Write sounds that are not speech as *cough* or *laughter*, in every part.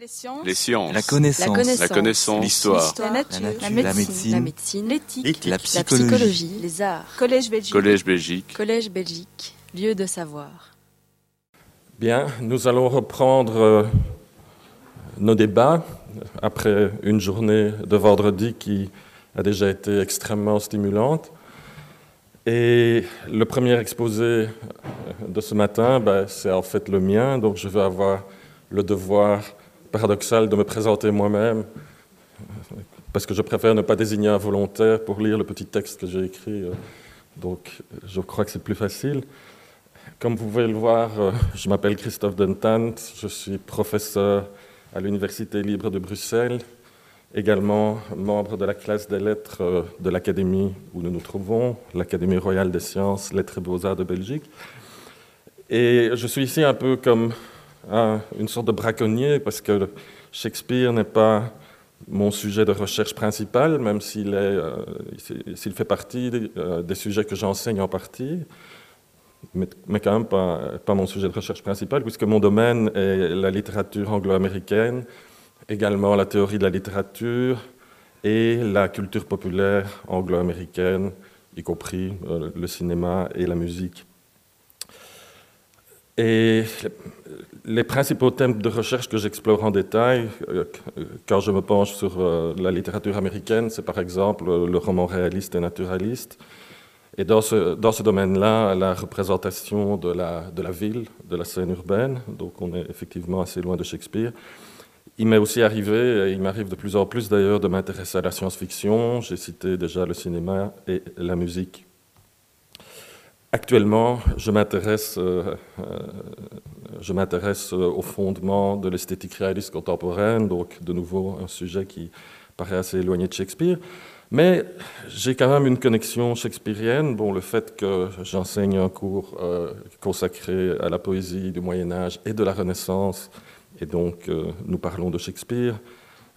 Les sciences. Les sciences. La connaissance. La connaissance. L'histoire. La nature. La nature. La La médecine. L'éthique. La La psychologie. psychologie. Les arts. Collège Belgique. Collège Belgique. Collège Belgique. Lieu de savoir. Bien, nous allons reprendre euh, nos débats après une journée de vendredi qui a déjà été extrêmement stimulante. Et le premier exposé euh, de ce matin, ben, c'est en fait le mien, donc je vais avoir le devoir paradoxal de me présenter moi-même, parce que je préfère ne pas désigner un volontaire pour lire le petit texte que j'ai écrit, euh, donc je crois que c'est plus facile. Comme vous pouvez le voir, euh, je m'appelle Christophe Dentant, je suis professeur à l'Université libre de Bruxelles, également membre de la classe des lettres euh, de l'Académie où nous nous trouvons, l'Académie royale des sciences, lettres et beaux-arts de Belgique. Et je suis ici un peu comme un- une sorte de braconnier parce que Shakespeare n'est pas mon sujet de recherche principal, même s'il euh, fait partie des, euh, des sujets que j'enseigne en partie mais, quand même pas, pas mon sujet de recherche principal, puisque mon domaine est la littérature anglo-américaine, également la théorie de la littérature et la culture populaire anglo-américaine, y compris euh, le cinéma et la musique. Et les principaux thèmes de recherche que j'explore en détail, euh, quand je me penche sur euh, la littérature américaine, c'est par exemple le roman réaliste et naturaliste, et dans ce, dans ce domaine-là, la représentation de la, de la ville, de la scène urbaine, donc on est effectivement assez loin de Shakespeare. Il m'est aussi arrivé, et il m'arrive de plus en plus d'ailleurs, de m'intéresser à la science-fiction. J'ai cité déjà le cinéma et la musique. Actuellement, je m'intéresse, euh, euh, euh, au fondement de l'esthétique réaliste contemporaine, donc de nouveau un sujet qui paraît assez éloigné de Shakespeare. Mais j'ai quand même une connexion shakespearienne. Bon, le fait que j'enseigne un cours consacré à la poésie du Moyen Âge et de la Renaissance, et donc nous parlons de Shakespeare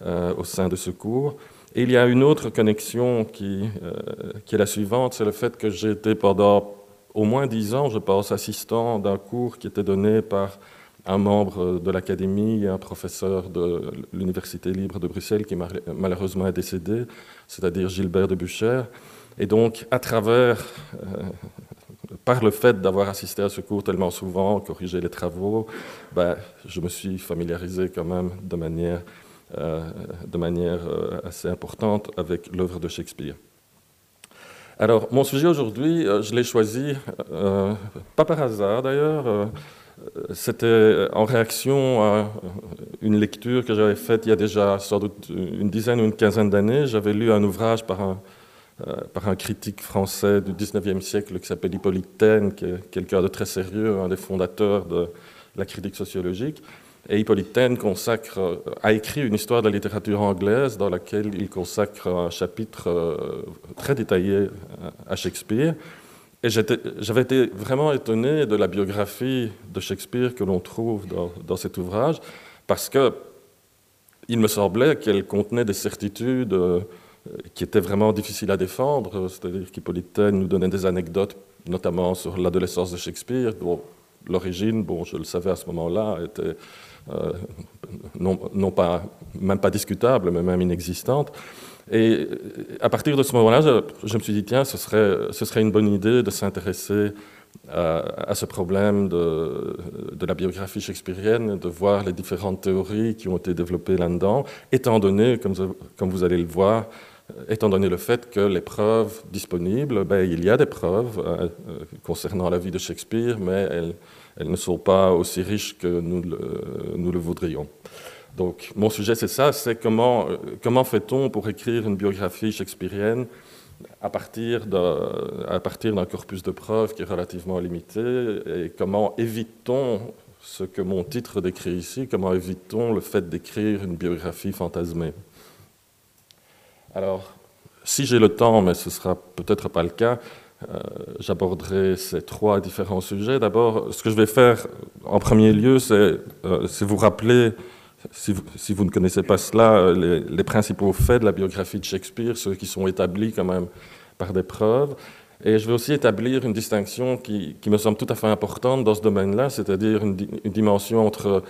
au sein de ce cours. Et il y a une autre connexion qui est la suivante, c'est le fait que j'ai été pendant au moins dix ans, je pense, assistant d'un cours qui était donné par un membre de l'Académie un professeur de l'Université libre de Bruxelles qui malheureusement est décédé, c'est-à-dire Gilbert de Bucher. Et donc, à travers, euh, par le fait d'avoir assisté à ce cours tellement souvent, corrigé les travaux, ben, je me suis familiarisé quand même de manière, euh, de manière euh, assez importante avec l'œuvre de Shakespeare. Alors, mon sujet aujourd'hui, euh, je l'ai choisi, euh, pas par hasard d'ailleurs, euh, c'était en réaction à une lecture que j'avais faite il y a déjà sans doute une dizaine ou une quinzaine d'années. J'avais lu un ouvrage par un, critique français du 19e siècle qui s'appelle Hippolyte Taine, qui est quelqu'un de très sérieux, un des fondateurs de la critique sociologique. Et Hippolyte Taine consacre, a écrit une histoire de la littérature anglaise dans laquelle il consacre un chapitre euh, très détaillé à Shakespeare. Et j'avais été vraiment étonné de la biographie de Shakespeare que l'on trouve dans, cet ouvrage, parce que il me semblait qu'elle contenait des certitudes euh, qui étaient vraiment difficiles à défendre. C'est-à-dire qu'Hippolyte Taine nous donnait des anecdotes, notamment sur l'adolescence de Shakespeare, dont l'origine, bon, je le savais à ce moment-là, était euh, non, non, pas, même pas discutable, mais même inexistante. Et à partir de ce moment-là, je, me suis dit, tiens, ce serait, ce serait une bonne idée de s'intéresser à, ce problème de, de, la biographie shakespearienne, de voir les différentes théories qui ont été développées là-dedans, étant donné, comme, comme, vous allez le voir, étant donné le fait que les preuves disponibles, ben, il y a des preuves euh, concernant la vie de Shakespeare, mais elles, elles ne sont pas aussi riches que nous le, voudrions. Donc, mon sujet, c'est ça, c'est comment, fait-on pour écrire une biographie shakespearienne à partir d'un corpus de preuves qui est relativement limité, et comment évite-t-on ce que mon titre décrit ici, comment évite-t-on le fait d'écrire une biographie fantasmée? Alors, si j'ai le temps, mais ce sera peut-être pas le cas, euh, j'aborderai ces trois différents sujets. D'abord, ce que je vais faire en premier lieu, c'est euh, vous rappeler si vous, ne connaissez pas cela, les, les, principaux faits de la biographie de Shakespeare, ceux qui sont établis quand même par des preuves. Et je vais aussi établir une distinction qui, me semble tout à fait importante dans ce domaine-là, c'est-à-dire une, dimension entre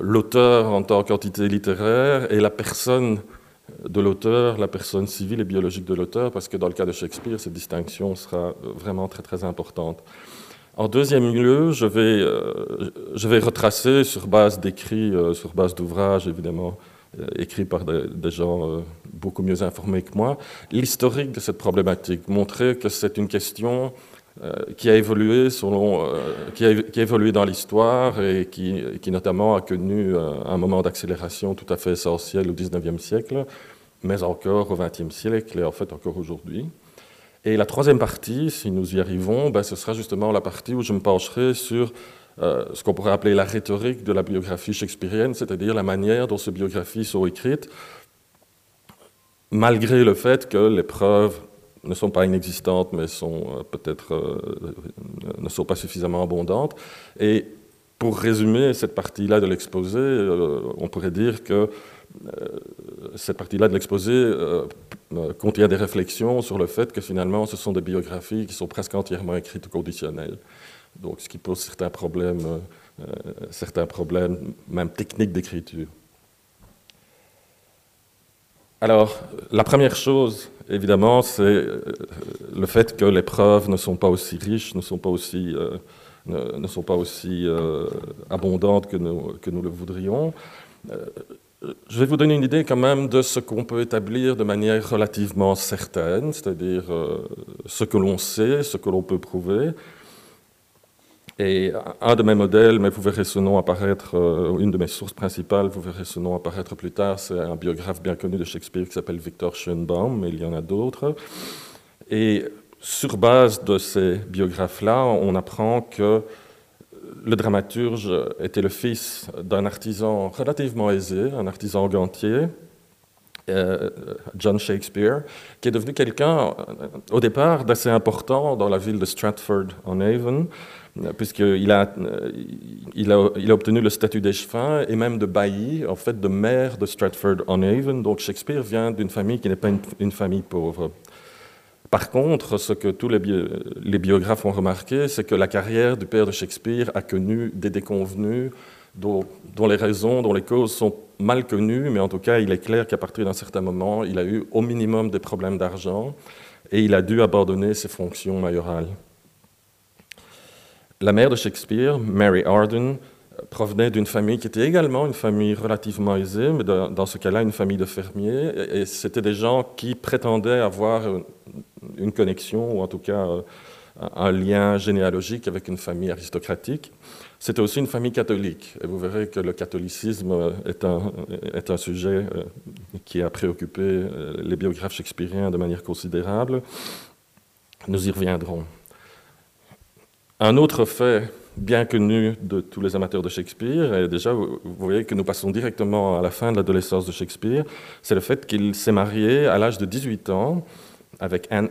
l'auteur en tant qu'entité littéraire et la personne de l'auteur, la personne civile et biologique de l'auteur, parce que dans le cas de Shakespeare, cette distinction sera vraiment très très importante. En deuxième lieu, je vais, euh, je vais retracer sur base d'écrits, euh, sur base d'ouvrages évidemment, euh, écrits par des, gens beaucoup mieux informés que moi, l'historique de cette problématique, montrer que c'est une question qui a évolué selon, a, qui, a, évolué dans l'histoire et qui, qui, notamment a connu un moment d'accélération tout à fait essentiel au XIXe siècle, mais encore au XXe siècle et en fait encore aujourd'hui. Et la troisième partie, si nous y arrivons, ben, ce sera justement la partie où je me pencherai sur euh, ce qu'on pourrait appeler la rhétorique de la biographie shakespearienne, c'est-à-dire la manière dont ces biographies sont écrites, malgré le fait que les preuves ne sont pas inexistantes, mais sont euh, peut-être euh, ne sont pas suffisamment abondantes. Et pour résumer cette partie-là de l'exposé, on pourrait dire que cette partie-là de l'exposé euh, euh, contient des réflexions sur le fait que finalement ce sont des biographies qui sont presque entièrement écrites au conditionnel. Donc ce qui pose certains problèmes, euh, certains problèmes même techniques d'écriture. Alors, la première chose, évidemment, c'est le fait que les preuves ne sont pas aussi riches, ne sont pas aussi, ne, sont pas aussi abondantes que nous, que nous le voudrions. Je vais vous donner une idée quand même de ce qu'on peut établir de manière relativement certaine, c'est-à-dire euh, ce que l'on sait, ce que l'on peut prouver. Et un de mes modèles, mais vous verrez ce nom apparaître, euh, une de mes sources principales, vous verrez ce nom apparaître plus tard, c'est un biographe bien connu de Shakespeare qui s'appelle Victor Schönbaum, mais il y en a d'autres. Et sur base de ces biographes-là, on apprend que le dramaturge était le fils d'un artisan relativement aisé, un artisan gantier, euh, John Shakespeare, qui est devenu quelqu'un, euh, au départ, d'assez important dans la ville de Stratford-on-Avon, puisqu'il a, euh, il a, il a, obtenu le statut d'échevin et même de bailli, en fait, de maire de Stratford-on-Avon. Donc Shakespeare vient d'une famille qui n'est pas une famille pauvre. Par contre, ce que tous les, biographes ont remarqué, c'est que la carrière du père de Shakespeare a connu des déconvenus dont, les raisons, dont les causes sont mal connues, mais en tout cas, il est clair qu'à partir d'un certain moment, il a eu au minimum des problèmes d'argent et il a dû abandonner ses fonctions mayorales. La mère de Shakespeare, Mary Arden, provenait d'une famille qui était également une famille relativement aisée, mais dans ce cas-là, une famille de fermiers. Et c'était des gens qui prétendaient avoir une connexion, ou en tout cas euh, un lien généalogique avec une famille aristocratique. C'était aussi une famille catholique. Et vous verrez que le catholicisme est un, est un sujet euh, qui a préoccupé euh, les biographes shakespeariens de manière considérable. Nous y reviendrons. Un autre fait bien connu de tous les amateurs de Shakespeare, et déjà vous voyez que nous passons directement à la fin de l'adolescence de Shakespeare, c'est le fait qu'il s'est marié à l'âge de 18 ans avec Anne,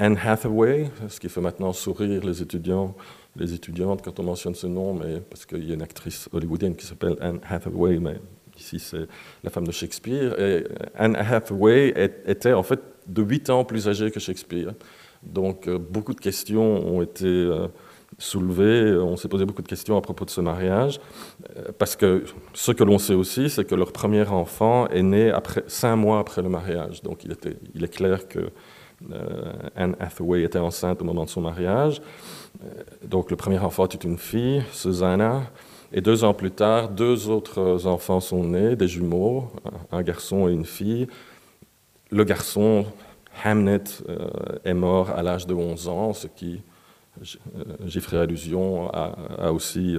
Hathaway, ce qui fait maintenant sourire les étudiants, les étudiantes quand on mentionne ce nom, mais parce qu'il y a une actrice hollywoodienne qui s'appelle Anne Hathaway, mais ici c'est la femme de Shakespeare. Et Anne Hathaway était en fait de 8 ans plus âgée que Shakespeare. Donc euh, beaucoup de questions ont été soulevées, on s'est posé beaucoup de questions à propos de ce mariage, euh, parce que ce que l'on sait aussi, c'est que leur premier enfant est né après, cinq mois après le mariage. Donc il, était, est clair que euh, Anne Hathaway était enceinte au moment de son mariage. Euh, donc le premier enfant est une fille, Susanna. Et deux ans plus tard, deux autres enfants sont nés, des jumeaux, un garçon et une fille. Le garçon, Hamnet, est mort à l'âge de 11 ans, ce qui, j'y ferai allusion, a, aussi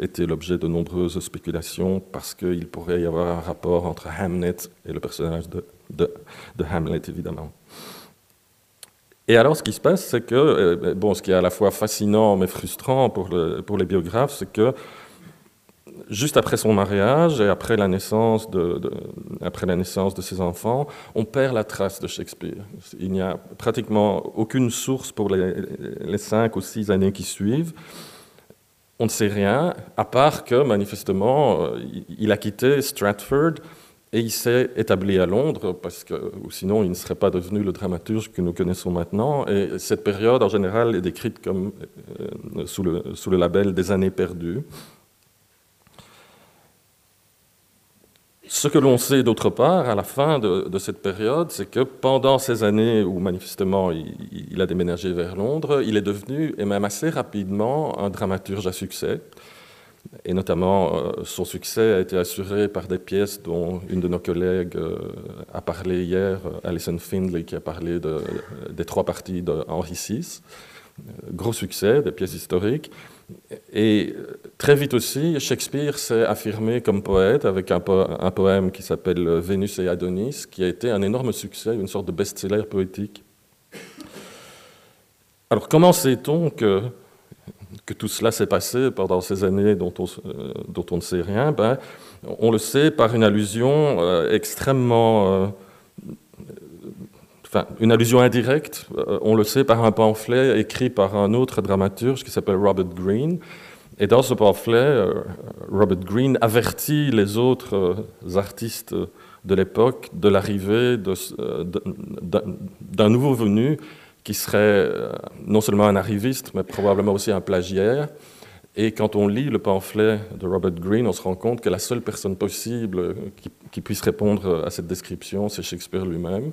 été l'objet de nombreuses spéculations parce qu'il pourrait y avoir un rapport entre Hamnet et le personnage de, Hamlet, évidemment. Et alors, ce qui se passe, c'est que, euh, bon, ce qui est à la fois fascinant mais frustrant pour les biographes, c'est que juste après son mariage et après la naissance de, ses enfants, on perd la trace de Shakespeare. Il n'y a pratiquement aucune source pour les, cinq ou six années qui suivent. On ne sait rien, à part que manifestement, euh, il a quitté Stratford et il s'est établi à Londres, parce que sinon il ne serait pas devenu le dramaturge que nous connaissons maintenant. Et cette période, en général, est décrite comme euh, sous, le, label des années perdues. Ce que l'on sait d'autre part, à la fin de, cette période, c'est que pendant ces années où manifestement il, a déménagé vers Londres, il est devenu, et même assez rapidement, un dramaturge à succès. Et notamment, euh, son succès a été assuré par des pièces dont une de nos collègues euh, a parlé hier, Alison Findlay, qui a parlé des trois parties d'Henri VI. Gros succès, des pièces historiques. Et très vite aussi, Shakespeare s'est affirmé comme poète avec un, poème qui s'appelle Vénus et Adonis, qui a été un énorme succès, une sorte de best-seller poétique. Alors comment sait-on que, que tout cela s'est passé pendant ces années dont on, euh, dont on ne sait rien? Ben, On le sait par une allusion euh, extrêmement... Euh, une allusion indirecte, euh, on le sait par un pamphlet écrit par un autre dramaturge qui s'appelle Robert Greene. Et dans ce pamphlet, euh, Robert Greene avertit les autres euh, artistes de l'époque de l'arrivée d'un nouveau venu qui serait non seulement un arriviste, mais probablement aussi un plagiaire. Et quand on lit le pamphlet de Robert Greene, on se rend compte que la seule personne possible qui puisse répondre à cette description, c'est Shakespeare lui-même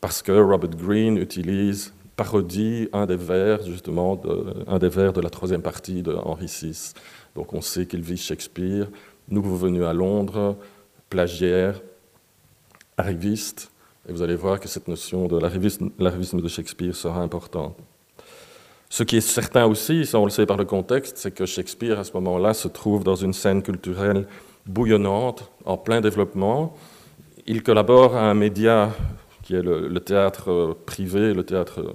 parce que Robert Greene utilise, parodie un des vers, justement, de, un des vers de la troisième partie de Henri VI. Donc on sait qu'il vit Shakespeare, nouveau venu à Londres, plagiaire, arriviste, et vous allez voir que cette notion de l'arrivisme de Shakespeare sera importante. Ce qui est certain aussi, ça on le sait par le contexte, c'est que Shakespeare à ce moment-là se trouve dans une scène culturelle bouillonnante, en plein développement. Il collabore à un média qui est le, théâtre euh, privé, le théâtre, euh,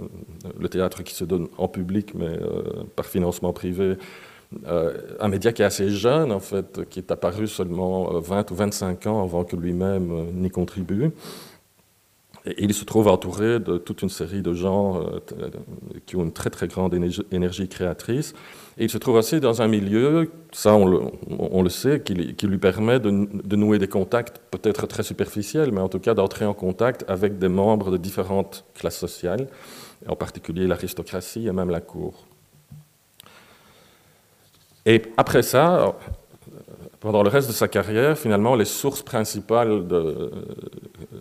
le théâtre qui se donne en public, mais euh, par financement privé. un média qui est assez jeune, en fait, qui est apparu seulement 20 ou 25 ans avant que lui-même n'y contribue. Il se trouve entouré de toute une série de gens qui ont une très très grande énergie créatrice. Il se trouve aussi dans un milieu, ça on le, sait, qui, lui permet de nouer des contacts peut-être très superficiels, mais en tout cas d'entrer en contact avec des membres de différentes classes sociales, en particulier l'aristocratie et même la cour. Et après ça, pendant le reste de sa carrière, finalement, les sources principales de,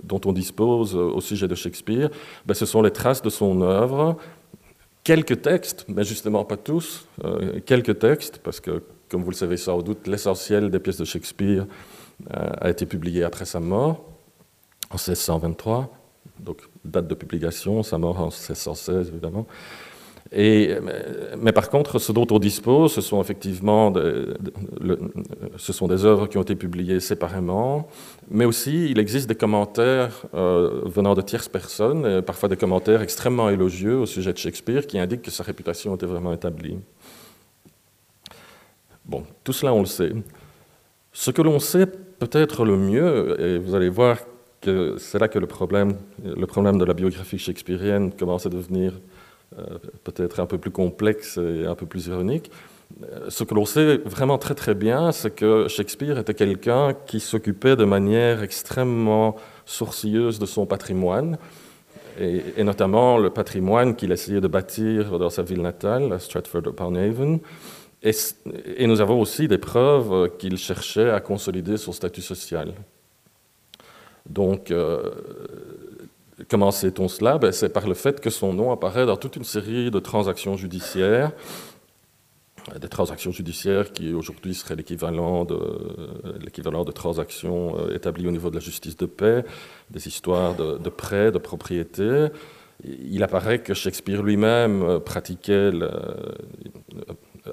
dont on dispose au sujet de Shakespeare, ben, ce sont les traces de son œuvre, quelques textes, mais justement pas tous, euh, quelques textes, parce que, comme vous le savez sans doute, l'essentiel des pièces de Shakespeare euh, a été publié après sa mort, en 1623, donc date de publication, sa mort en 1616 évidemment. Et, mais par contre, ce dont on dispose, ce sont effectivement ce sont des œuvres qui ont été publiées séparément, mais aussi il existe des commentaires euh, venant de tierces personnes, et parfois des commentaires extrêmement élogieux au sujet de Shakespeare qui indiquent que sa réputation était vraiment établie. Bon, tout cela on le sait. Ce que l'on sait peut-être le mieux, et vous allez voir que c'est là que le problème, le problème de la biographie shakespearienne commence à devenir euh, peut-être un peu plus complexe et un peu plus ironique. Euh, ce que l'on sait vraiment très très bien, c'est que Shakespeare était quelqu'un qui s'occupait de manière extrêmement sourcilleuse de son patrimoine, et, notamment le patrimoine qu'il essayait de bâtir dans sa ville natale, Stratford-upon-Avon. Et, et, nous avons aussi des preuves qu'il cherchait à consolider son statut social. Donc, euh, Comment sait-on cela? Ben, C'est par le fait que son nom apparaît dans toute une série de transactions judiciaires, des transactions judiciaires qui aujourd'hui seraient l'équivalent de, l'équivalent de transactions euh, établies au niveau de la justice de paix, des histoires de, prêts, de propriété. Il apparaît que Shakespeare lui-même euh, pratiquait, euh,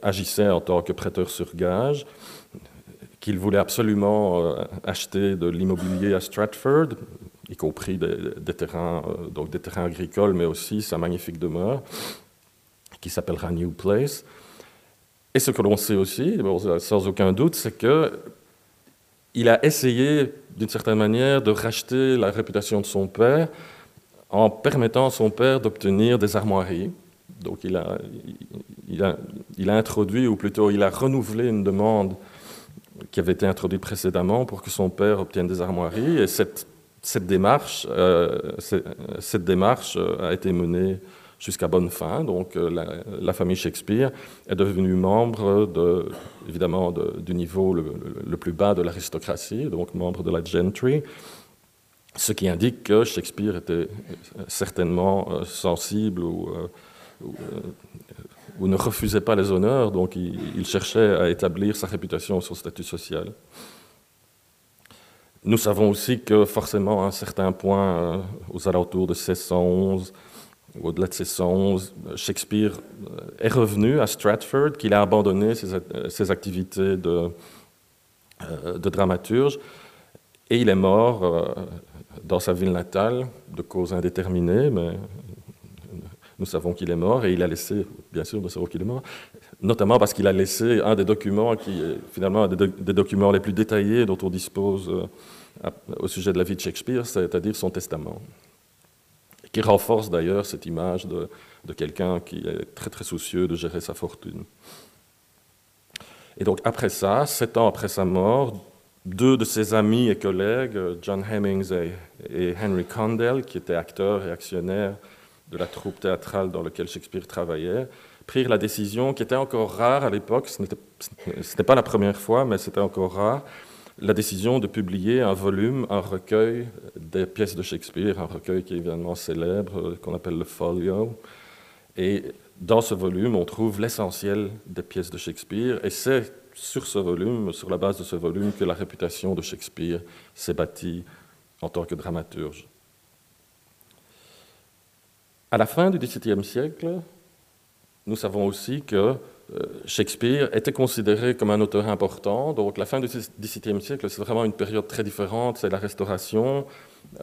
agissait en tant que prêteur sur gage, qu'il voulait absolument acheter de l'immobilier à Stratford, y compris des, terrains, euh, donc des terrains agricoles, mais aussi sa magnifique demeure, qui s'appellera New Place. Et ce que l'on sait aussi, sans aucun doute, c'est que il a essayé, d'une certaine manière, de racheter la réputation de son père en permettant à son père d'obtenir des armoiries. Donc il a, il, a, il a introduit, ou plutôt il a renouvelé une demande qui avait été introduite précédemment pour que son père obtienne des armoiries. Et cette cette démarche, euh, euh, a été menée jusqu'à bonne fin. Donc la, famille Shakespeare est devenue membre, de, évidemment, du niveau le, plus bas de l'aristocratie, donc membre de la gentry, ce qui indique que Shakespeare était certainement sensible ou, ou, ne refusait pas les honneurs, donc il, il cherchait à établir sa réputation, son statut social. Nous savons aussi que forcément, à un certain point, euh, aux alentours de 1611, au-delà de 1611, Shakespeare euh, est revenu à Stratford, qu'il a abandonné ses, euh, activités de, de, dramaturge, et il est mort dans sa ville natale, de cause indéterminée, mais nous savons qu'il est mort, et il a laissé, bien sûr, nous savons qu'il est mort, notamment parce qu'il a laissé un des documents qui est finalement un des, documents les plus détaillés dont on dispose euh, au sujet de la vie de Shakespeare, c'est-à-dire son testament, qui renforce d'ailleurs cette image de, quelqu'un qui est très très soucieux de gérer sa fortune. Et donc après ça, sept ans après sa mort, deux de ses amis et collègues, John Hemmings et Henry Condell, qui étaient acteurs et actionnaires de la troupe théâtrale dans laquelle Shakespeare travaillait, prirent la décision, qui était encore rare à l'époque, ce n'était pas la première fois, mais c'était encore rare, la décision de publier un volume, un recueil des pièces de Shakespeare, un recueil qui est évidemment célèbre, euh, qu'on appelle le Folio. Et dans ce volume, on trouve l'essentiel des pièces de Shakespeare, et c'est sur ce volume, sur la base de ce volume, que la réputation de Shakespeare s'est bâtie en tant que dramaturge. À la fin du XVIIe siècle, nous savons aussi que euh, Shakespeare était considéré comme un auteur important. Donc la fin du XVIIe siècle, c'est vraiment une période très différente, c'est la Restauration.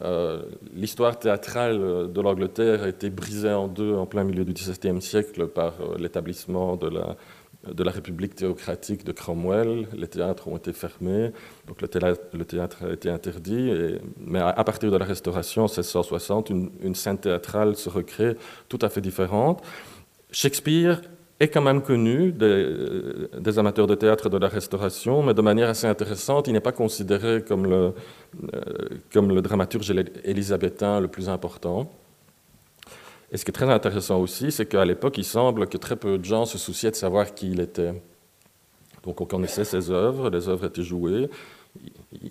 Euh, l'histoire théâtrale de l'Angleterre a été brisée en deux en plein milieu du XVIIe siècle par euh, l'établissement de la, de la République théocratique de Cromwell. Les théâtres ont été fermés, donc le théâtre, a été interdit. mais à, partir de la Restauration, en 1660, une, scène théâtrale se recrée tout à fait différente. Shakespeare est quand même connu des, amateurs de théâtre de la Restauration, mais de manière assez intéressante, il n'est pas considéré comme le, euh, comme le dramaturge élisabétain le plus important. Et ce qui est très intéressant aussi, c'est qu'à l'époque, il semble que très peu de gens se souciaient de savoir qui il était. Donc on connaissait ses œuvres, les œuvres étaient jouées.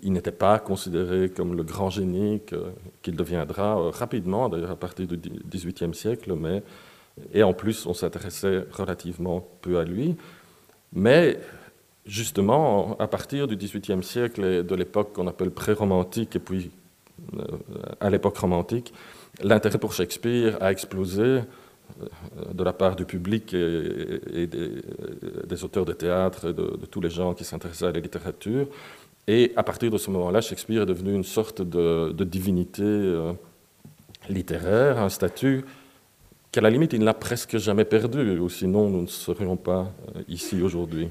Il n'était pas considéré comme le grand génie qu'il deviendra euh, rapidement, d'ailleurs à partir du XVIIIe siècle, mais et en plus, on s'intéressait relativement peu à lui. Mais justement, à partir du XVIIIe siècle et de l'époque qu'on appelle pré-romantique, et puis à l'époque romantique, l'intérêt pour Shakespeare a explosé euh, de la part du public et, des, auteurs de théâtre et de, tous les gens qui s'intéressaient à la littérature. Et à partir de ce moment-là, Shakespeare est devenu une sorte de, divinité euh, littéraire, un statut qu'à la limite, il n'a presque jamais perdu, ou sinon nous ne serions pas euh, ici aujourd'hui.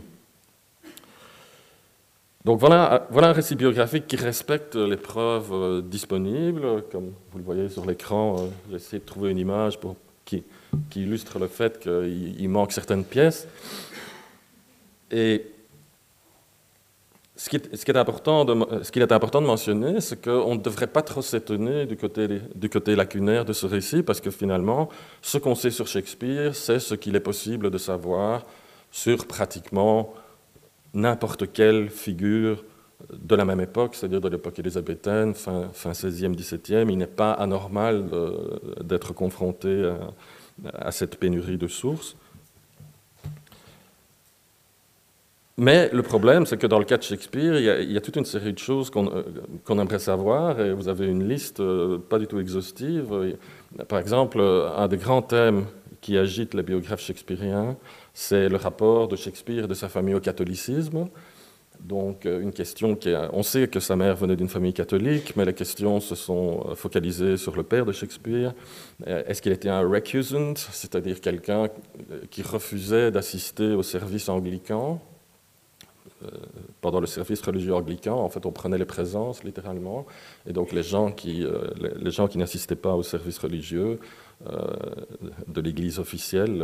Donc voilà, un récit biographique qui respecte les preuves euh, disponibles. Comme vous le voyez sur l'écran, euh, j'ai essayé de trouver une image pour, qui, illustre le fait qu'il manque certaines pièces. Et ce qui, est, qu'il est important de mentionner, c'est qu'on ne devrait pas trop s'étonner du côté lacunaire de ce récit, parce que finalement, ce qu'on sait sur Shakespeare, c'est ce qu'il est possible de savoir sur pratiquement n'importe quelle figure de la même époque, c'est-à-dire de l'époque élisabéthaine, fin, fin 16e, 17e. Il n'est pas anormal d'être confronté à cette pénurie de sources. Mais le problème, c'est que dans le cas de Shakespeare, il y a, toute une série de choses qu'on euh, aimerait savoir, et vous avez une liste euh, pas du tout exhaustive. Par exemple, un des grands thèmes qui agite les biographes shakespeariens, c'est le rapport de Shakespeare et de sa famille au catholicisme. Donc, euh, une question qui est, on sait que sa mère venait d'une famille catholique, mais les questions se sont focalisées sur le père de Shakespeare. Est-ce qu'il était un recusant, c'est-à-dire quelqu'un qui refusait d'assister au service anglican? Euh, pendant le service religieux anglican, en fait, on prenait les présences littéralement, et donc les gens qui, euh, les, gens qui n'assistaient pas au service religieux euh, de l'Église officielle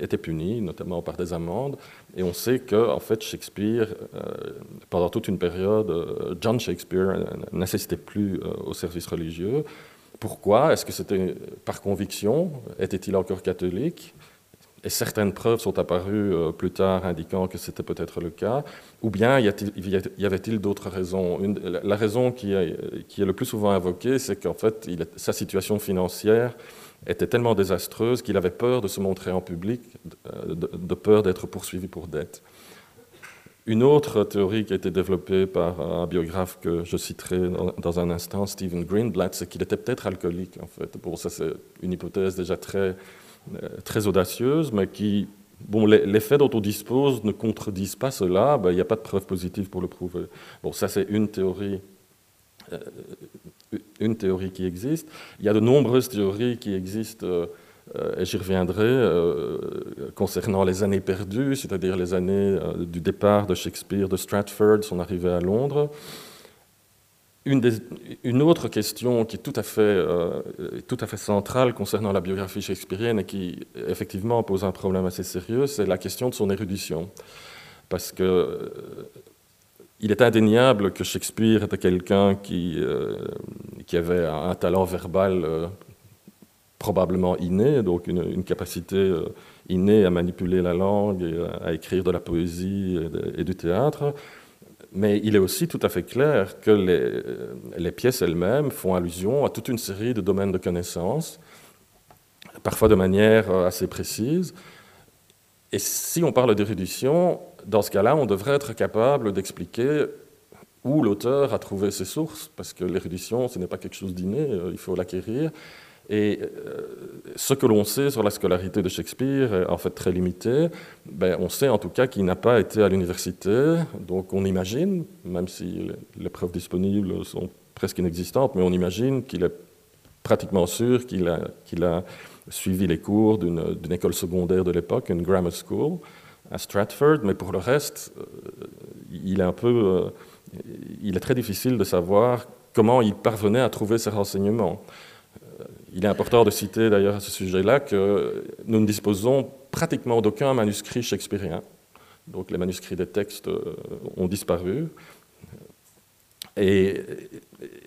étaient punis, notamment par des amendes. Et on sait que, en fait, Shakespeare, pendant toute une période, John Shakespeare n'assistait plus au service religieux. Pourquoi? Est-ce que c'était par conviction? Était-il encore catholique? Et certaines preuves sont apparues euh, plus tard indiquant que c'était peut-être le cas, ou bien y avait-il d'autres raisons? La raison qui est, le plus souvent invoquée, c'est qu'en fait, sa situation financière était tellement désastreuse qu'il avait peur de se montrer en public, de, de peur d'être poursuivi pour dette. Une autre théorie qui a été développée par un biographe que je citerai dans, un instant, Stephen Greenblatt, c'est qu'il était peut-être alcoolique, en fait. Bon, ça, c'est une hypothèse déjà très euh, très audacieuse, mais qui, bon, les, faits dont on dispose ne contredisent pas cela, ben, il n'y a pas de preuve positive pour le prouver. Bon, ça c'est une théorie, euh, une théorie qui existe. Il y a de nombreuses théories qui existent, euh, et j'y reviendrai, concernant les années perdues, c'est-à-dire les années du départ de Shakespeare de Stratford, son arrivée à Londres. Une, autre question qui est tout à, fait, euh, tout à fait centrale concernant la biographie shakespearienne et qui effectivement pose un problème assez sérieux, c'est la question de son érudition. Parce que euh, il est indéniable que Shakespeare était quelqu'un qui, euh, qui avait un talent verbal probablement inné, donc une, capacité innée à manipuler la langue et à écrire de la poésie et du théâtre mais il est aussi tout à fait clair que les, pièces elles-mêmes font allusion à toute une série de domaines de connaissances, parfois de manière euh, assez précise. Et si on parle d'érudition, dans ce cas-là, on devrait être capable d'expliquer où l'auteur a trouvé ses sources, parce que l'érudition, ce n'est pas quelque chose d'inné, euh, il faut l'acquérir. Et euh, ce que l'on sait sur la scolarité de Shakespeare est en fait très limité. Ben, on sait en tout cas qu'il n'a pas été à l'université, donc on imagine, même si les preuves disponibles sont presque inexistantes, mais on imagine qu'il est pratiquement sûr qu'il a, a, suivi les cours d'une, école secondaire de l'époque, une grammar school, à Stratford, mais pour le reste, euh, il est un peu, euh, il est très difficile de savoir comment il parvenait à trouver ces renseignements. Il est important de citer d'ailleurs à ce sujet-là que nous ne disposons pratiquement d'aucun manuscrit shakespearien. Donc les manuscrits des textes euh, ont disparu. Et,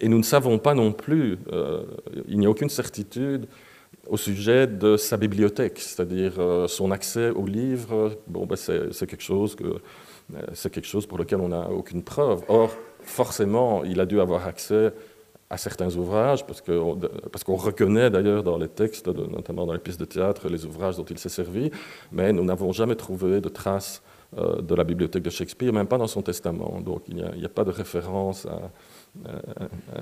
nous ne savons pas non plus, euh, il n'y a aucune certitude au sujet de sa bibliothèque, c'est-à-dire euh, son accès aux livres. Bon, ben c'est quelque chose que c'est quelque chose pour lequel on n'a aucune preuve. Or, forcément, il a dû avoir accès à certains ouvrages, parce qu'on reconnaît d'ailleurs dans les textes, notamment dans les pièces de théâtre, les ouvrages dont il s'est servi, mais nous n'avons jamais trouvé de traces euh, de la bibliothèque de Shakespeare, même pas dans son testament. Donc il n'y a, a, pas de référence à,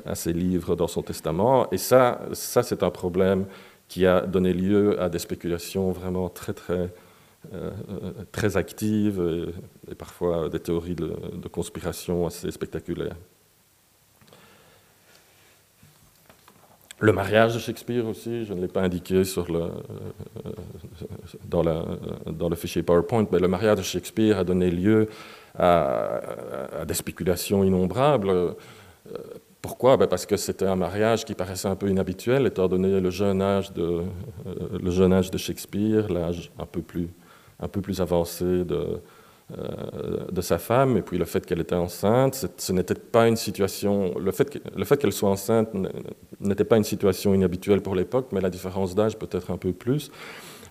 à, ces livres dans son testament. Et ça, ça c'est un problème qui a donné lieu à des spéculations vraiment très, très, euh, très actives et, parfois des théories de, conspiration assez spectaculaires. Le mariage de Shakespeare aussi, je ne l'ai pas indiqué euh, dans, le fichier PowerPoint, mais le mariage de Shakespeare a donné lieu à, des spéculations innombrables. Euh, pourquoi? Ben Parce que c'était un mariage qui paraissait un peu inhabituel, étant donné le jeune âge de, euh, le jeune âge de Shakespeare, l'âge un, peu plus, un peu plus avancé de, euh, de sa femme, et puis le fait qu'elle était enceinte, ce n'était pas une situation. Le fait, le qu'elle soit enceinte n'était pas une situation inhabituelle pour l'époque, mais la différence d'âge peut-être un peu plus.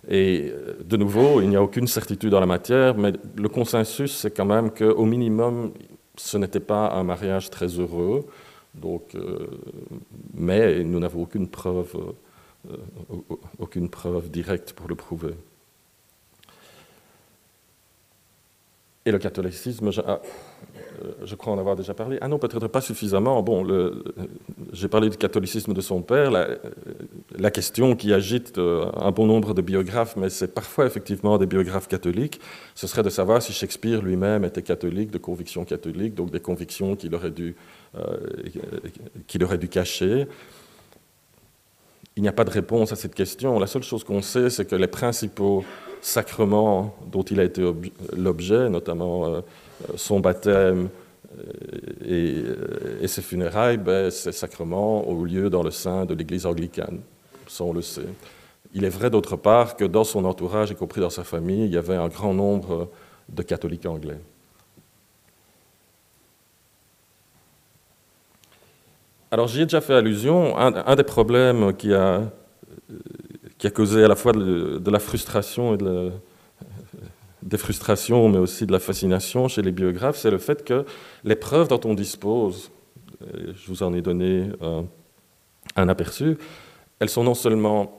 Et euh, de nouveau, il n'y a aucune certitude dans la matière, mais le consensus, c'est quand même qu'au minimum, ce n'était pas un mariage très heureux. Donc, euh, mais nous n'avons aucune preuve, aucune preuve directe pour le prouver. Et le catholicisme, ah, euh, je, crois en avoir déjà parlé. Ah non, peut-être pas suffisamment. Bon, j'ai parlé du catholicisme de son père. La, la, question qui agite euh, un bon nombre de biographes, mais c'est parfois effectivement des biographes catholiques, ce serait de savoir si Shakespeare lui-même était catholique, de conviction catholique, donc des convictions qu'il aurait euh, qu'il aurait dû cacher. Il n'y a pas de réponse à cette question. La seule chose qu'on sait, c'est que les principaux sacrements dont il a été l'objet, notamment euh, son baptême euh, et, ses funérailles, ben, ces sacrements ont lieu dans le sein de l'Église anglicane. Ça, on le sait. Il est vrai d'autre part que dans son entourage, y compris dans sa famille, il y avait un grand nombre de catholiques anglais. Alors j'y ai déjà fait allusion. Un, des problèmes qui a, qui a causé à la fois de, la frustration et de *laughs* des frustrations, mais aussi de la fascination chez les biographes, c'est le fait que les preuves dont on dispose, je vous en ai donné un aperçu, elles sont non seulement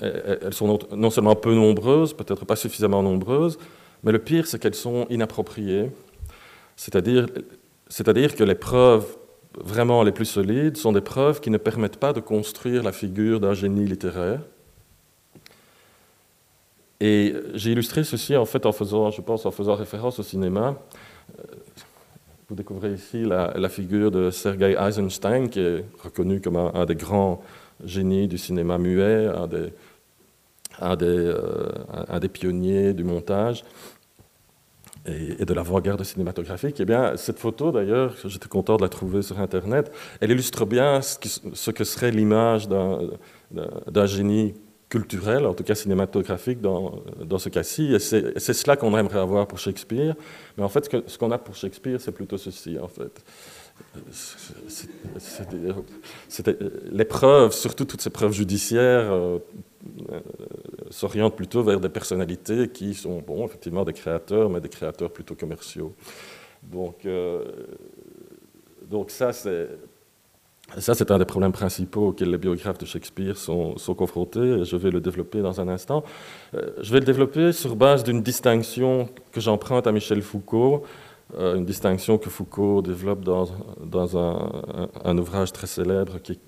elles sont non seulement peu nombreuses, peut-être pas suffisamment nombreuses, mais le pire, c'est qu'elles sont inappropriées. C'est-à-dire, c'est-à-dire que les preuves vraiment les plus solides sont des preuves qui ne permettent pas de construire la figure d'un génie littéraire. Et j'ai illustré ceci en fait en faisant, je pense, en faisant référence au cinéma. Vous découvrez ici la, figure de Sergei Eisenstein, qui est reconnu comme un, des grands génies du cinéma muet, un des, euh, un des, pionniers du montage et, de l'avant-garde cinématographique. Eh bien, cette photo, d'ailleurs, j'étais content de la trouver sur Internet, elle illustre bien ce, que serait l'image d'un génie culturel, en tout cas cinématographique dans, ce cas-ci. Et c'est cela qu'on aimerait avoir pour Shakespeare. Mais en fait, ce qu'on a pour Shakespeare, c'est plutôt ceci, en fait. les preuves, surtout toutes ces preuves judiciaires, euh, s'orientent plutôt vers des personnalités qui sont, bon, effectivement, des créateurs, mais des créateurs plutôt commerciaux. Donc, euh, donc ça, c'est ça, c'est un des problèmes principaux auxquels les biographes de Shakespeare sont, confrontés, et je vais le développer dans un instant. Euh, je vais le développer sur base d'une distinction que j'emprunte à Michel Foucault, une distinction que Foucault développe dans, dans un, ouvrage très célèbre qui,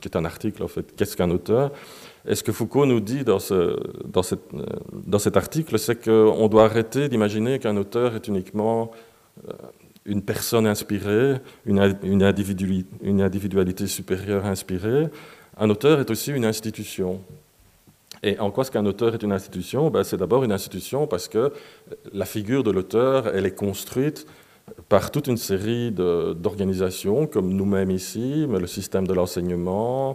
qui, est un article, en fait, Qu'est-ce qu'un auteur? Et ce que Foucault nous dit dans, ce, dans, cette, dans cet article, c'est qu'on doit arrêter d'imaginer qu'un auteur est uniquement une personne inspirée, une, individualité, supérieure inspirée. Un auteur est aussi une institution. Et en quoi est-ce qu'un auteur est une institution? Ben, C'est d'abord une institution parce que la figure de l'auteur, elle est construite par toute une série d'organisations, comme nous-mêmes ici, mais le système de l'enseignement, euh,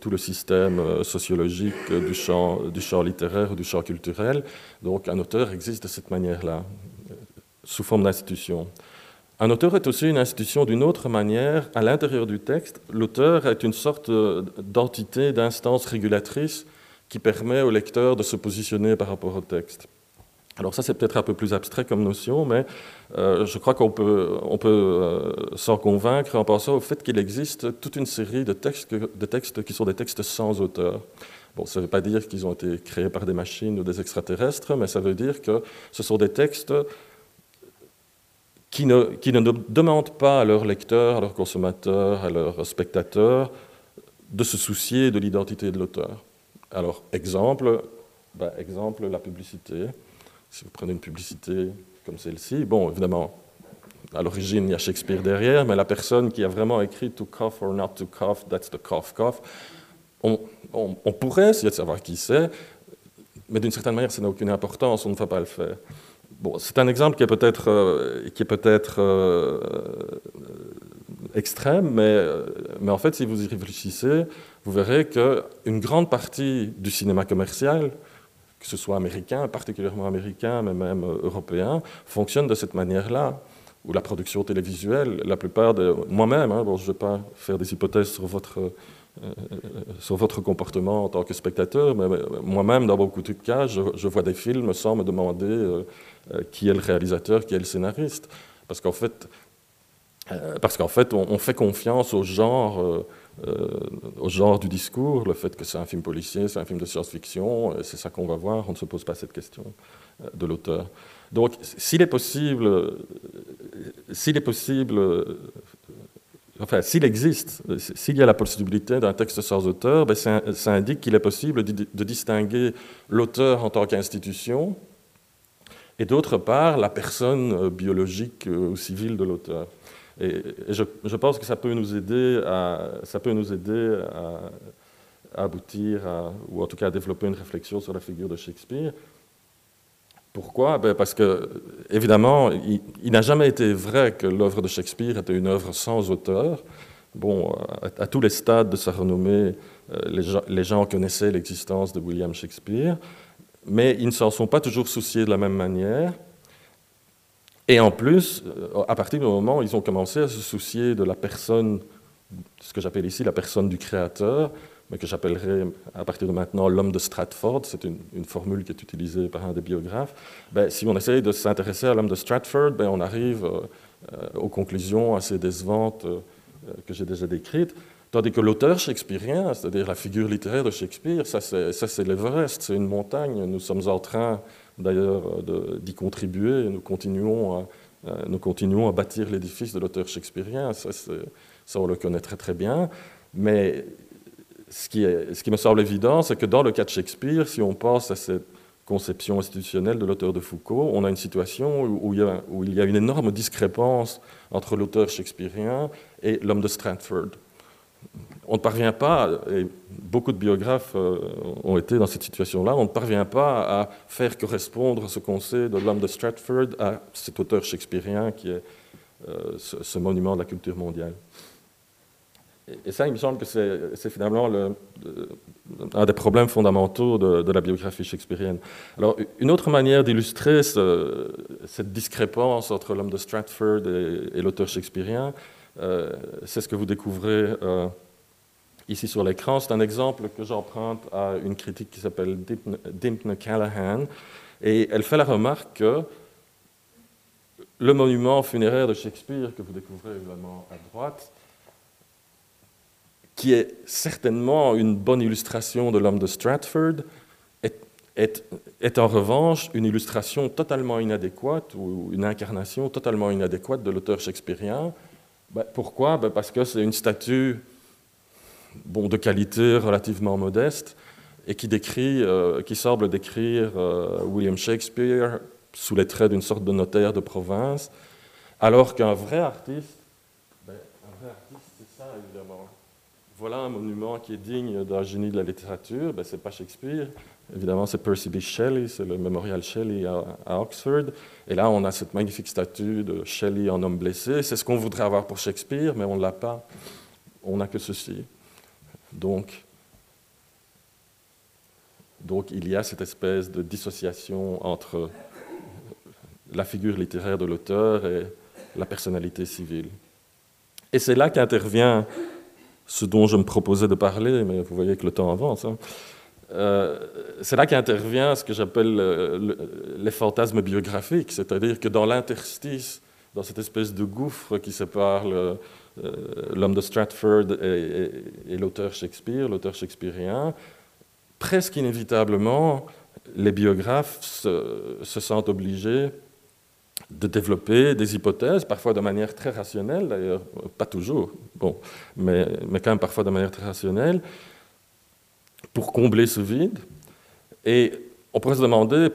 tout le système euh, sociologique du champ, du champ littéraire ou du champ culturel. Donc un auteur existe de cette manière-là sous forme d'institution. Un auteur est aussi une institution d'une autre manière. À l'intérieur du texte, l'auteur est une sorte d'entité, d'instance régulatrice qui permet au lecteur de se positionner par rapport au texte. Alors ça, c'est peut-être un peu plus abstrait comme notion, mais euh, je crois qu'on peut, euh, s'en convaincre en pensant au fait qu'il existe toute une série de textes, qui sont des textes sans auteur. Bon, ça ne veut pas dire qu'ils ont été créés par des machines ou des extraterrestres, mais ça veut dire que ce sont des textes qui ne, demandent pas à leurs lecteurs, à leurs consommateurs, à leurs spectateurs de se soucier de l'identité de l'auteur. Alors, exemple, ben, exemple, la publicité. Si vous prenez une publicité comme celle-ci, bon, évidemment, à l'origine, il y a Shakespeare derrière, mais la personne qui a vraiment écrit To cough or not to cough, that's the cough cough, on, on, on pourrait essayer de savoir qui c'est, mais d'une certaine manière, ça n'a aucune importance, on ne va pas le faire. C'est un exemple qui est peut-être euh, peut euh, extrême, mais, euh, mais en fait, si vous y réfléchissez, vous verrez qu'une grande partie du cinéma commercial, que ce soit américain, particulièrement américain, mais même européen, fonctionne de cette manière-là. Ou la production télévisuelle, la plupart de moi-même, hein, bon, je ne vais pas faire des hypothèses sur votre euh, sur votre comportement en tant que spectateur, mais moi-même, dans beaucoup de cas, je, vois des films sans me demander euh, euh, qui est le réalisateur, qui est le scénariste. Parce qu'en fait, parce qu'en fait on, fait confiance au genre, au genre du discours, le fait que c'est un film policier, c'est un film de science-fiction, c'est ça qu'on va voir, on ne se pose pas cette question de l'auteur. Donc, s'il est possible, s'il est possible enfin, s'il existe, s'il y a la possibilité d'un texte sans auteur, ben, ça, indique qu'il est possible de, distinguer l'auteur en tant qu'institution et d'autre part la personne euh, biologique euh, ou civile de l'auteur. Et, je, pense que ça peut nous aider à, ça peut nous aider à, aboutir, ou en tout cas à développer une réflexion sur la figure de Shakespeare. Pourquoi? Ben Parce que, évidemment, il, n'a jamais été vrai que l'œuvre de Shakespeare était une œuvre sans auteur. Bon, à, tous les stades de sa renommée, euh, les gens, connaissaient l'existence de William Shakespeare, mais ils ne s'en sont pas toujours souciés de la même manière. Et en plus, à partir du moment où ils ont commencé à se soucier de la personne, ce que j'appelle ici la personne du créateur, mais que j'appellerai à partir de maintenant l'homme de Stratford, c'est une, formule qui est utilisée par un des biographes, ben, si on essaye de s'intéresser à l'homme de Stratford, ben, on arrive euh, aux conclusions assez décevantes euh, que j'ai déjà décrites, tandis que l'auteur shakespearien, c'est-à-dire la figure littéraire de Shakespeare, ça c'est l'Everest, c'est une montagne, nous sommes en train d'ailleurs d'y contribuer, nous continuons à, nous continuons à bâtir l'édifice de l'auteur shakespearien, ça, ça on le connaît très très bien, mais ce qui, ce qui me semble évident, c'est que dans le cas de Shakespeare, si on pense à cette conception institutionnelle de l'auteur de Foucault, on a une situation où il y a, où il y a une énorme discrépance entre l'auteur shakespearien et l'homme de Stratford. On ne parvient pas, et beaucoup de biographes euh, ont été dans cette situation-là, on ne parvient pas à faire correspondre ce qu'on sait de l'homme de Stratford à cet auteur shakespearien qui est euh, ce monument de la culture mondiale. Et ça, il me semble que c'est finalement le, un des problèmes fondamentaux de, la biographie shakespearienne. Alors, une autre manière d'illustrer cette discrépance entre l'homme de Stratford et, l'auteur shakespearien, euh, c'est ce que vous découvrez ici sur l'écran. C'est un exemple que j'emprunte à une critique qui s'appelle Dimpne Callahan, et elle fait la remarque que le monument funéraire de Shakespeare, que vous découvrez évidemment à droite, qui est certainement une bonne illustration de l'homme de Stratford, est, en revanche une illustration totalement inadéquate ou une incarnation totalement inadéquate de l'auteur shakespearien. Ben, pourquoi? Ben, Parce que c'est une statue bon, de qualité relativement modeste et qui, décrit, euh, qui semble décrire euh, William Shakespeare sous les traits d'une sorte de notaire de province, alors qu'un vrai artiste, ben, un vrai artiste, c'est ça évidemment voilà un monument qui est digne d'un génie de la littérature. Ben, ce n'est pas Shakespeare, évidemment, c'est Percy B. Shelley, c'est le mémorial Shelley à, Oxford. Et là, on a cette magnifique statue de Shelley en homme blessé. C'est ce qu'on voudrait avoir pour Shakespeare, mais on ne l'a pas. On n'a que ceci. Donc, donc, il y a cette espèce de dissociation entre la figure littéraire de l'auteur et la personnalité civile. Et c'est là qu'intervient ce dont je me proposais de parler, mais vous voyez que le temps avance. Hein. Euh, c'est là qu'intervient ce que j'appelle les fantasmes biographiques, c'est-à-dire que dans l'interstice, dans cette espèce de gouffre qui sépare euh, l'homme de Stratford et, l'auteur Shakespeare, l'auteur shakespearien, presque inévitablement, les biographes se sentent obligés de développer des hypothèses, parfois de manière très rationnelle, d'ailleurs, pas toujours, bon, mais, mais quand même parfois de manière très rationnelle, pour combler ce vide. Et on pourrait se demander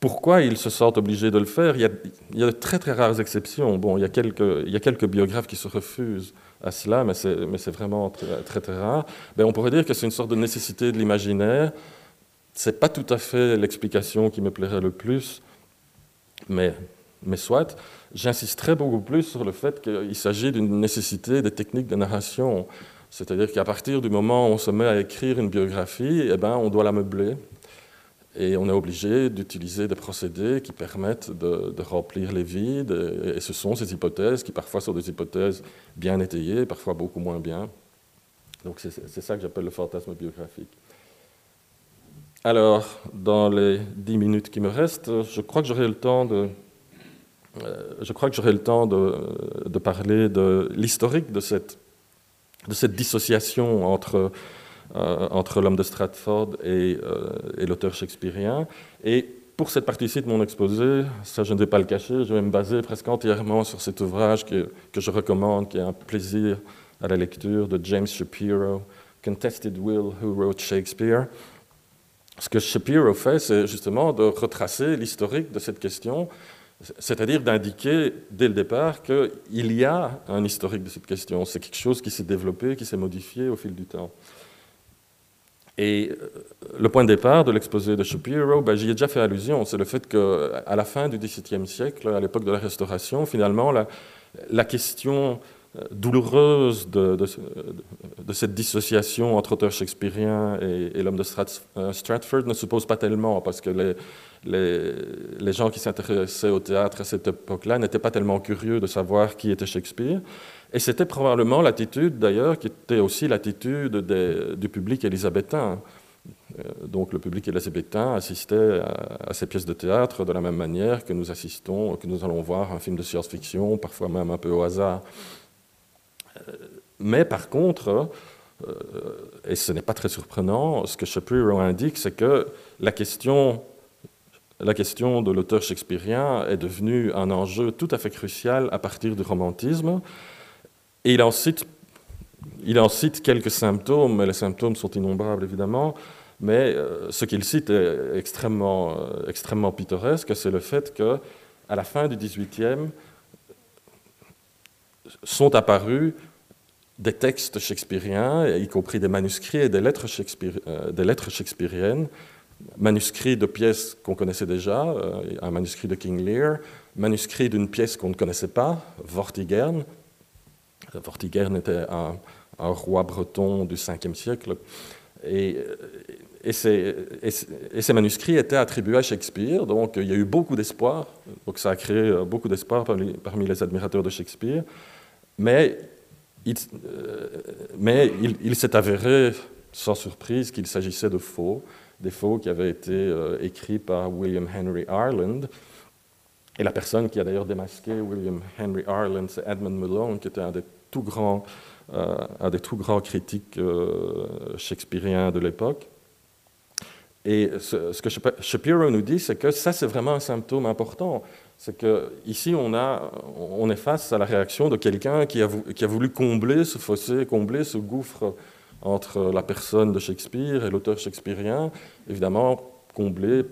pourquoi ils se sentent obligés de le faire. Il y a, de très très rares exceptions. Bon, il y a quelques, biographes qui se refusent à cela, mais c'est vraiment très, très, rare. Mais on pourrait dire que c'est une sorte de nécessité de l'imaginaire. Ce n'est pas tout à fait l'explication qui me plairait le plus, mais mais soit, j'insisterai beaucoup plus sur le fait qu'il s'agit d'une nécessité des techniques de narration. C'est-à-dire qu'à partir du moment où on se met à écrire une biographie, eh ben, on doit la meubler. Et on est obligé d'utiliser des procédés qui permettent de, remplir les vides. Et, ce sont ces hypothèses qui parfois sont des hypothèses bien étayées, parfois beaucoup moins bien. Donc c'est ça que j'appelle le fantasme biographique. Alors, dans les dix minutes qui me restent, je crois que j'aurai le temps de euh, je crois que j'aurai le temps de, parler de l'historique de cette, de cette dissociation entre, entre l'homme de Stratford et, euh, et l'auteur shakespearien. Et pour cette partie-ci de mon exposé, ça je ne vais pas le cacher, je vais me baser presque entièrement sur cet ouvrage que je recommande, qui est un plaisir à la lecture, de James Shapiro, Contested Will, Who Wrote Shakespeare. Ce que Shapiro fait, c'est justement de retracer l'historique de cette question c'est-à-dire d'indiquer dès le départ qu'il y a un historique de cette question. C'est quelque chose qui s'est développé, qui s'est modifié au fil du temps. Et euh, le point de départ de l'exposé de Shapiro, ben, j'y ai déjà fait allusion, c'est le fait qu'à la fin du XVIIe siècle, à l'époque de la Restauration, finalement, la, question euh, douloureuse de, cette dissociation entre auteur shakespearien et, l'homme de euh, Stratford ne se pose pas tellement, parce que les gens qui s'intéressaient au théâtre à cette époque-là n'étaient pas tellement curieux de savoir qui était Shakespeare. Et c'était probablement l'attitude, d'ailleurs, qui était aussi l'attitude du public élisabétain. Euh, donc le public élisabétain assistait à, ces pièces de théâtre de la même manière que nous assistons, que nous allons voir un film de science-fiction, parfois même un peu au hasard. Euh, mais par contre, euh, et ce n'est pas très surprenant, ce que Shapiro indique, c'est que la question, la question de l'auteur shakespearien est devenue un enjeu tout à fait crucial à partir du romantisme. Et il en cite, quelques symptômes, les symptômes sont innombrables évidemment. Mais euh, ce qu'il cite est extrêmement, euh, extrêmement pittoresque, c'est le fait que à la fin du XVIIIe sont apparus des textes shakespeariens, y compris des manuscrits et des lettres, euh, des lettres shakespeariennes, manuscrits de pièces qu'on connaissait déjà, un manuscrit de King Lear, manuscrit d'une pièce qu'on ne connaissait pas, Vortigern. Vortigern était un, roi breton du 5e siècle. Et, ces, manuscrits étaient attribués à Shakespeare, donc il y a eu beaucoup d'espoir, donc ça a créé euh, beaucoup d'espoir parmi, les admirateurs de Shakespeare, mais il, euh, il, s'est avéré sans surprise qu'il s'agissait de faux, des faux qui avaient été euh, écrits par William Henry Ireland, et la personne qui a d'ailleurs démasqué William Henry Ireland, c'est Edmund Malone, qui était un des tout grands, un des tout grands critiques shakespeariens de l'époque. Et ce, que Shapiro nous dit, c'est que ça, c'est vraiment un symptôme important. C'est qu'ici, on, on est face à la réaction de quelqu'un qui, a voulu combler ce fossé, combler ce gouffre entre la personne de Shakespeare et l'auteur shakespearien, évidemment combler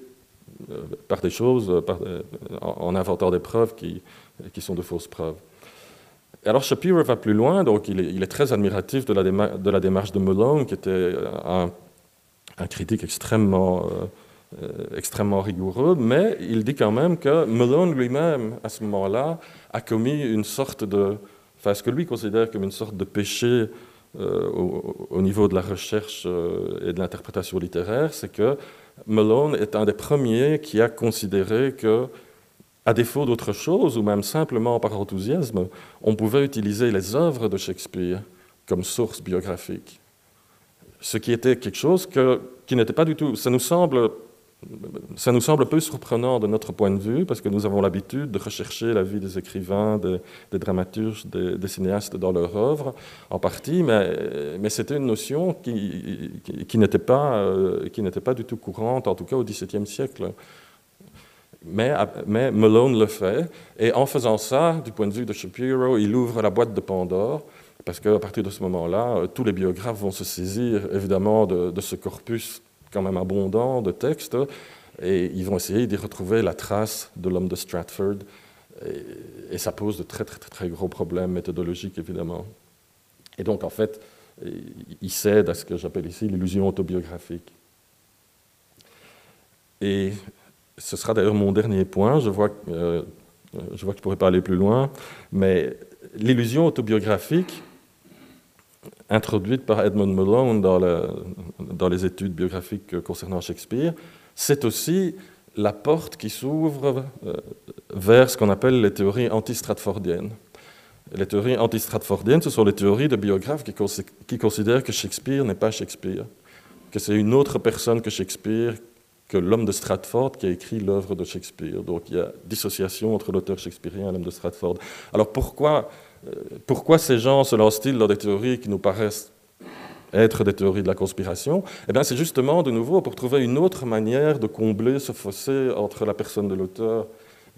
euh, par des choses, euh, en, inventant des preuves qui, sont de fausses preuves. Alors Shapiro va plus loin, donc il est, très admiratif de la, démarche de Malone, qui était un un critique extrêmement, euh, euh, extrêmement rigoureux, mais il dit quand même que Malone lui-même, à ce moment-là, a commis une sorte de, enfin ce que lui considère comme une sorte de péché euh, au, niveau de la recherche et de l'interprétation littéraire, c'est que Malone est un des premiers qui a considéré que, à défaut d'autre chose, ou même simplement par enthousiasme, on pouvait utiliser les œuvres de Shakespeare comme source biographique ce qui était quelque chose qui n'était pas du tout. Ça nous semble. Ça nous semble peu surprenant de notre point de vue, parce que nous avons l'habitude de rechercher la vie des écrivains, des, dramaturges, des, cinéastes dans leur œuvre, en partie, mais, mais c'était une notion qui, qui, n'était pas, euh, qui n'était pas du tout courante, en tout cas au XVIIe siècle. Mais, Malone le fait, et en faisant ça, du point de vue de Shapiro, il ouvre la boîte de Pandore, parce qu'à partir de ce moment-là, euh, tous les biographes vont se saisir évidemment de, ce corpus quand même abondant de textes, et ils vont essayer d'y retrouver la trace de l'homme de Stratford, et, ça pose de très très très gros problèmes méthodologiques évidemment. Et donc en fait, il cède à ce que j'appelle ici l'illusion autobiographique. Et ce sera d'ailleurs mon dernier point. Je vois, euh, je vois que je ne pourrais pas aller plus loin, mais l'illusion autobiographique, introduite par Edmund Malone dans, les études biographiques concernant Shakespeare, c'est aussi la porte qui s'ouvre euh, vers ce qu'on appelle les théories anti-stratfordiennes. Les théories anti-stratfordiennes, ce sont les théories de biographes qui considèrent que Shakespeare n'est pas Shakespeare, que c'est une autre personne que Shakespeare, que l'homme de Stratford qui a écrit l'œuvre de Shakespeare. Donc il y a dissociation entre l'auteur shakespearien et l'homme de Stratford. Alors pourquoi euh, pourquoi ces gens se lancent-ils dans des théories qui nous paraissent être des théories de la conspiration? Eh bien, c'est justement de nouveau pour trouver une autre manière de combler ce fossé entre la personne de l'auteur,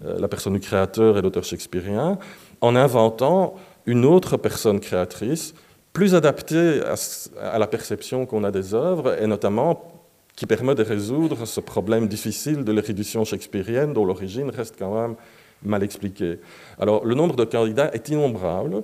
euh, la personne du créateur et l'auteur shakespearien, en inventant une autre personne créatrice plus adaptée à, la perception qu'on a des œuvres et notamment qui permet de résoudre ce problème difficile de l'érudition shakespearienne dont l'origine reste quand même mal expliqué. Alors, le nombre de candidats est innombrable.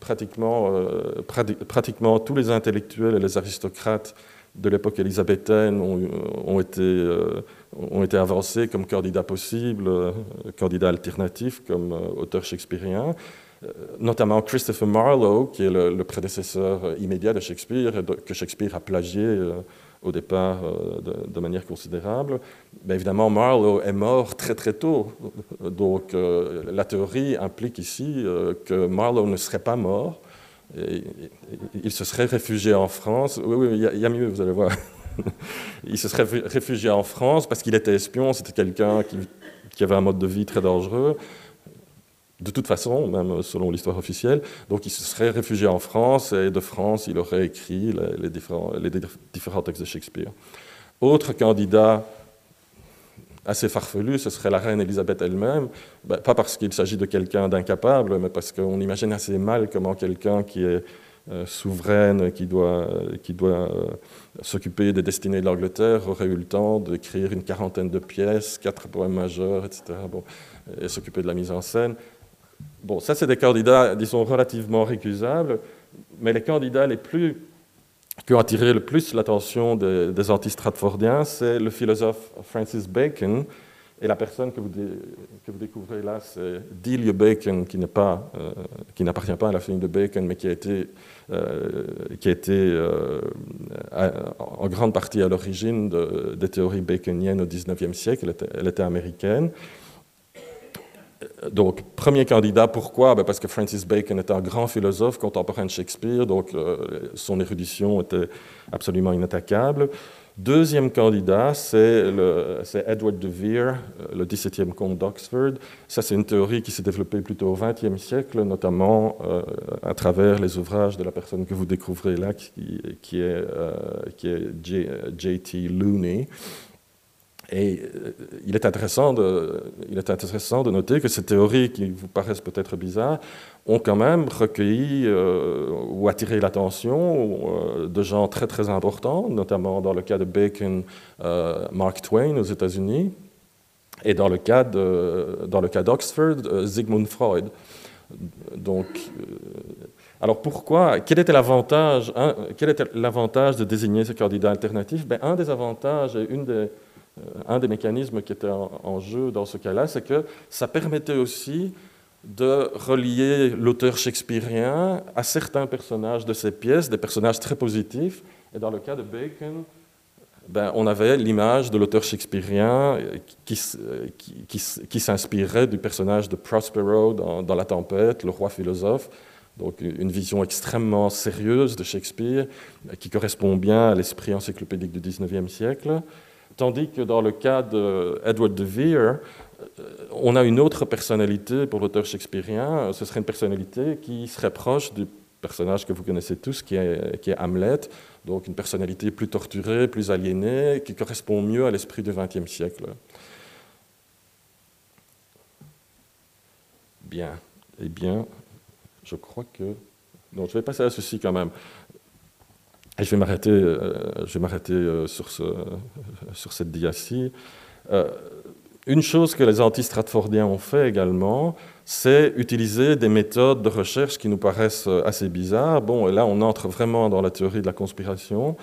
Pratiquement, euh, pratiquement tous les intellectuels et les aristocrates de l'époque élisabéthaine ont, été, euh, ont été avancés comme candidats possibles, euh, candidats alternatifs, comme auteurs shakespeariens. notamment Christopher Marlowe, qui est le, prédécesseur immédiat de Shakespeare, que Shakespeare a plagié au départ de, manière considérable. Évidemment, Marlowe est mort très très tôt. Donc la théorie implique ici que Marlowe ne serait pas mort. il se serait réfugié en France. Oui, il y, a mieux, vous allez voir. *laughs* il se serait réfugié en France parce qu'il était espion, c'était quelqu'un qui, avait un mode de vie très dangereux. De toute façon, même selon l'histoire officielle. Donc il se serait réfugié en France et de France, il aurait écrit les, différents, textes de Shakespeare. Autre candidat assez farfelu, ce serait la reine Elisabeth elle-même, ben, pas parce qu'il s'agit de quelqu'un d'incapable, mais parce qu'on imagine assez mal comment quelqu'un qui est euh, souveraine, qui doit, doit euh, s'occuper des destinées de l'Angleterre, aurait eu le temps d'écrire une quarantaine de pièces, quatre poèmes majeurs, etc., bon, et s'occuper de la mise en scène. Bon, ça, c'est des candidats, disons, relativement récusables, mais les candidats les plus qui ont attiré le plus l'attention des, anti-stratfordiens, c'est le philosophe Francis Bacon, et la personne que vous, que vous découvrez là, c'est Delia Bacon, qui pas, euh, qui n'appartient pas à la famille de Bacon, mais qui a été, euh, qui a été euh, en grande partie à l'origine des théories baconiennes au XIXe siècle. Elle était, américaine. Donc, premier candidat, pourquoi? Ben Parce que Francis Bacon était un grand philosophe contemporain de Shakespeare, donc son érudition était absolument inattaquable. Deuxième candidat, c'est Edward de Vere, euh, le 17e comte d'Oxford. Ça, c'est une théorie qui s'est développée plutôt au XXe siècle, notamment euh, à travers les ouvrages de la personne que vous découvrez là, euh, qui est J.T. Looney. Et il est, intéressant de, il est intéressant de noter que ces théories qui vous paraissent peut-être bizarres ont quand même recueilli euh, ou attiré l'attention euh, de gens très très importants, notamment dans le cas de Bacon, euh, Mark Twain aux États-Unis, et dans le cas dans le cas d'Oxford, Sigmund Freud. Donc, alors pourquoi Quel était l'avantage Quel était l'avantage de désigner ce candidat alternatif? Ben, Un des avantages et une des, un des mécanismes qui était en jeu dans ce cas-là, c'est que ça permettait aussi de relier l'auteur shakespearien à certains personnages de ses pièces, des personnages très positifs. Et dans le cas de Bacon, ben, on avait l'image de l'auteur shakespearien qui, qui, s'inspirait du personnage de Prospero dans, La Tempête, le roi philosophe. Donc une vision extrêmement sérieuse de Shakespeare qui correspond bien à l'esprit encyclopédique du XIXe siècle. Tandis que dans le cas d'Edward de Vere, on a une autre personnalité pour l'auteur shakespearien. Ce serait une personnalité qui serait proche du personnage que vous connaissez tous, qui est, qui est Hamlet. Donc une personnalité plus torturée, plus aliénée, qui correspond mieux à l'esprit du XXe siècle. Bien. Eh bien, je crois que... Donc, je vais passer à ceci quand même. Et je vais m'arrêter, euh, euh, sur, ce, *laughs* sur cette dia-ci. Euh, une chose que les anti-stratfordiens ont fait également, c'est utiliser des méthodes de recherche qui nous paraissent assez bizarres. Bon, et là, on entre vraiment dans la théorie de la conspiration.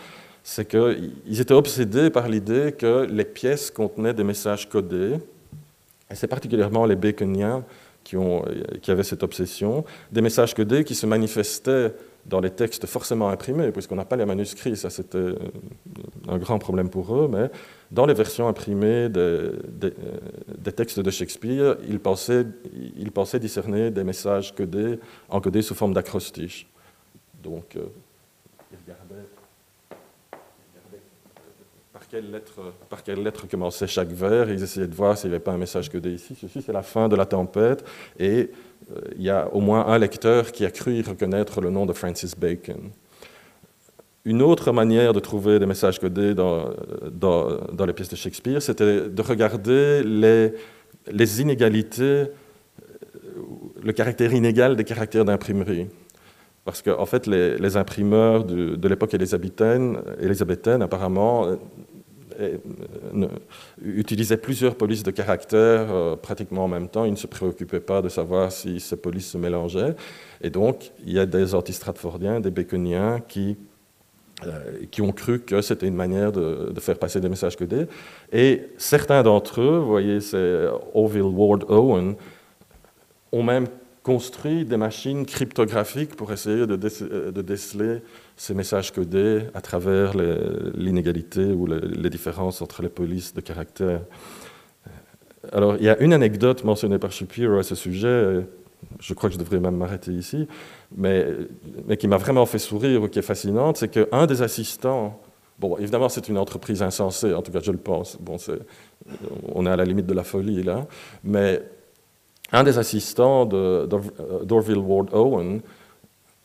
C'est qu'ils étaient obsédés par l'idée que les pièces contenaient des messages codés. Et c'est particulièrement les baconiens qui avaient cette obsession. Des messages codés qui se manifestaient dans les textes forcément imprimés, puisqu'on n'a pas les manuscrits, ça c'était un grand problème pour eux, mais dans les versions imprimées des, textes de Shakespeare, ils pensaient, discerner des messages codés, encodés sous forme d'acrostiches. Donc, euh, ils regardaient, par, quelle lettre, commençait chaque vers, ils essayaient de voir s'il n'y avait pas un message codé ici. Ceci, c'est la fin de la tempête, et euh, il y a au moins un lecteur qui a cru y reconnaître le nom de Francis Bacon. Une autre manière de trouver des messages codés dans, dans, les pièces de Shakespeare, c'était de regarder les, les, inégalités, euh, le caractère inégal des caractères d'imprimerie. Parce qu'en en fait, les, imprimeurs de, l'époque élisabéthaine, apparemment, euh, utilisait plusieurs polices de caractères euh, pratiquement en même temps. Il ne se préoccupait pas de savoir si ces polices se mélangeaient. Et donc, il y a des anti-stratfordiens, des baconiens qui, euh, qui ont cru que c'était une manière de, de, faire passer des messages codés. Et certains d'entre eux, vous voyez, c'est Orville Ward Owen, ont même construit des machines cryptographiques pour essayer de, déceler ces messages codés à travers l'inégalité ou les, différences entre les polices de caractère. Alors, il y a une anecdote mentionnée par Shapiro à ce sujet, je crois que je devrais même m'arrêter ici, mais, qui m'a vraiment fait sourire ou qui est fascinante, c'est qu'un des assistants, bon, évidemment, c'est une entreprise insensée, en tout cas, je le pense, bon, on est à la limite de la folie là, mais un des assistants de, d'Orville Ward Owen,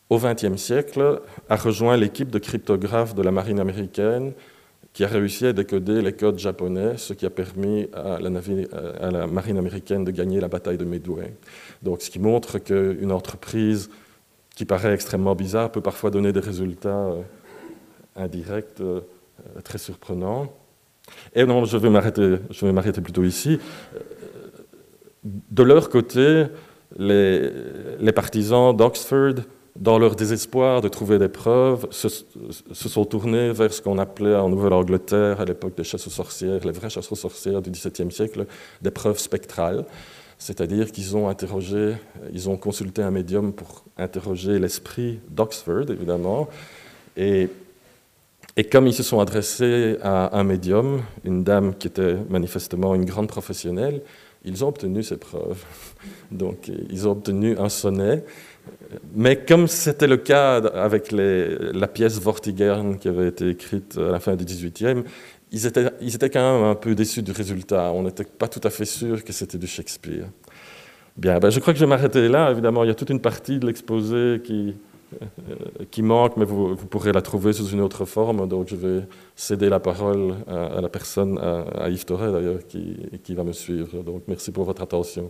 au XXe siècle, a rejoint l'équipe de cryptographes de la marine américaine qui a réussi à décoder les codes japonais, ce qui a permis à la, marine américaine de gagner la bataille de Midway. Donc, ce qui montre qu'une entreprise qui paraît extrêmement bizarre peut parfois donner des résultats euh, indirects euh, très surprenants. Et non, je vais m'arrêter, plutôt ici. De leur côté, les partisans d'Oxford dans leur désespoir de trouver des preuves, se, sont tournés vers ce qu'on appelait en Nouvelle-Angleterre, à l'époque des chasses aux sorcières, les vraies chasses aux sorcières du XVIIe siècle, des preuves spectrales. C'est-à-dire qu'ils ont interrogé, ils ont consulté un médium pour interroger l'esprit d'Oxford, évidemment. Et comme ils se sont adressés à un médium, une dame qui était manifestement une grande professionnelle, ils ont obtenu ces preuves. *laughs* Donc, ils ont obtenu un sonnet mais comme c'était le cas avec la pièce Vortigern qui avait été écrite à la fin du XVIIIe, ils étaient, ils étaient quand même un peu déçus du résultat. On n'était pas tout à fait sûr que c'était du Shakespeare. Bien, ben je crois que je vais m'arrêter là. Évidemment, il y a toute une partie de l'exposé qui, euh, qui manque, mais vous, vous, pourrez la trouver sous une autre forme. Donc, je vais céder la parole à, la personne, à, à Yves Torret d'ailleurs, qui, qui va me suivre. Donc, merci pour votre attention.